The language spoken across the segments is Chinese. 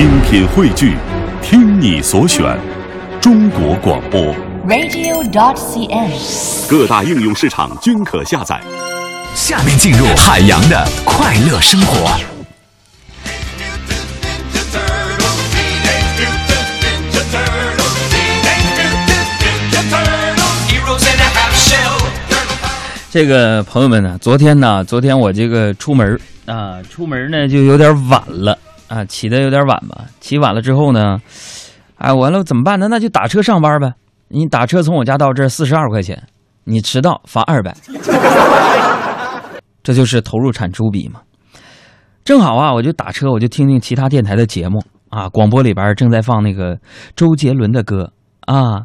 精品汇聚，听你所选，中国广播。radio.dot.cn，。各大应用市场均可下载。下面进入海洋的快乐生活。这个朋友们呢，昨天呢，昨天我这个出门啊，出门呢就有点晚了啊，起的有点晚吧。起晚了之后呢，哎，完了怎么办呢？那就打车上班呗。你打车从我家到这四十二块钱，你迟到罚二百，这就是投入产出比嘛。正好啊，我就打车，我就听听其他电台的节目啊，广播里边正在放那个周杰伦的歌啊，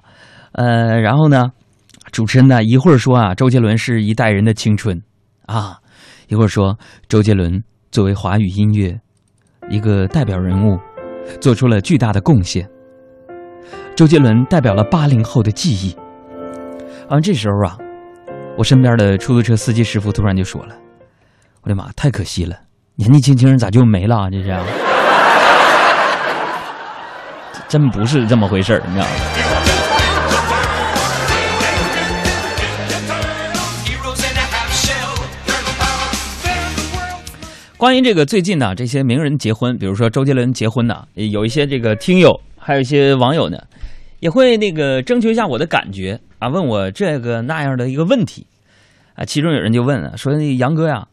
呃，然后呢。主持人呢，一会儿说啊，周杰伦是一代人的青春，啊，一会儿说周杰伦作为华语音乐一个代表人物，做出了巨大的贡献。周杰伦代表了八零后的记忆。啊，这时候啊，我身边的出租车司机师傅突然就说了：“我的妈，太可惜了，年纪轻轻人咋就没了？这是，真不是这么回事儿，你知道吗？”关于这个最近呢，这些名人结婚，比如说周杰伦结婚呢，有一些这个听友，还有一些网友呢，也会那个征求一下我的感觉啊，问我这个那样的一个问题啊。其中有人就问了，说杨哥呀，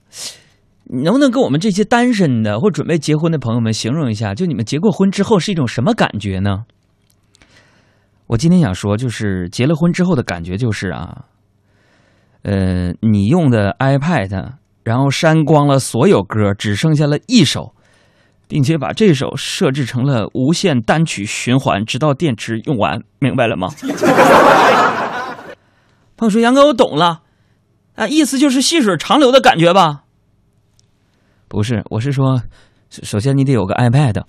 你能不能跟我们这些单身的或准备结婚的朋友们形容一下，就你们结过婚之后是一种什么感觉呢？我今天想说，就是结了婚之后的感觉就是啊，呃，你用的 iPad。然后删光了所有歌，只剩下了一首，并且把这首设置成了无限单曲循环，直到电池用完，明白了吗？胖叔：“杨哥，我懂了，啊，意思就是细水长流的感觉吧？”不是，我是说，首先你得有个 iPad。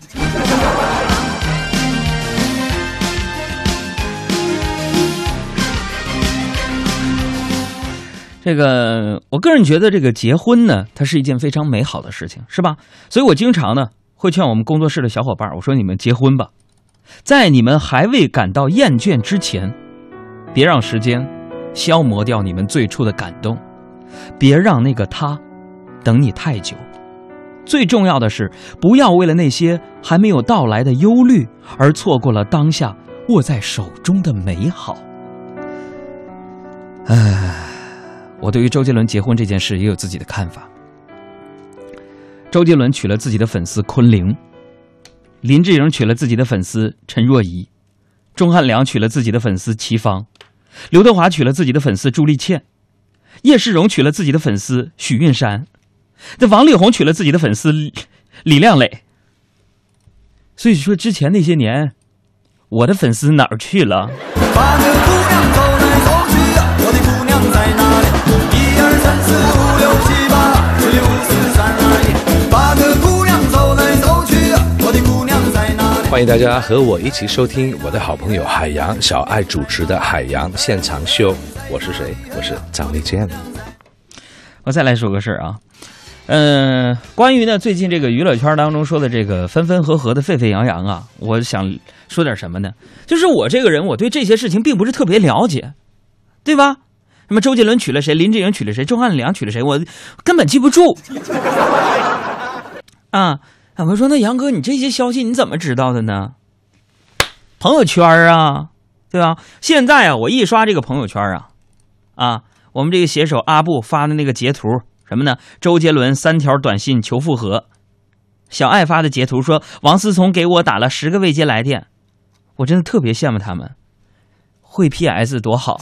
这个，我个人觉得这个结婚呢，它是一件非常美好的事情，是吧？所以我经常呢会劝我们工作室的小伙伴，我说你们结婚吧，在你们还未感到厌倦之前，别让时间消磨掉你们最初的感动，别让那个他等你太久。最重要的是，不要为了那些还没有到来的忧虑而错过了当下握在手中的美好。唉。我对于周杰伦结婚这件事也有自己的看法。周杰伦娶了自己的粉丝昆凌，林志颖娶了自己的粉丝陈若仪，钟汉良娶了自己的粉丝齐芳，刘德华娶了自己的粉丝朱丽倩，叶世荣娶了自己的粉丝许韵珊，这王力宏娶了自己的粉丝李亮磊。所以说，之前那些年，我的粉丝哪儿去了？三四五六七八，十六四三二一。把个姑娘走来走去呀，我的姑娘在哪里？欢迎大家和我一起收听我的好朋友海洋小爱主持的《海洋现场秀》。我是谁？我是张卫健。我再来说个事儿啊，嗯、关于呢最近这个娱乐圈当中说的这个分分合合的沸沸扬扬啊，我想说点什么呢？就是我这个人，我对这些事情并不是特别了解，对吧？什么周杰伦娶了谁，林志颖娶了谁，钟汉良娶了谁，我根本记不住。啊，我说那杨哥，你这些消息你怎么知道的呢？朋友圈啊，对吧？现在啊，我一刷这个朋友圈啊，啊，我们这个写手阿布发的那个截图什么呢？周杰伦三条短信求复合，小爱发的截图说王思聪给我打了十个未接来电，我真的特别羡慕他们，会 PS 多好。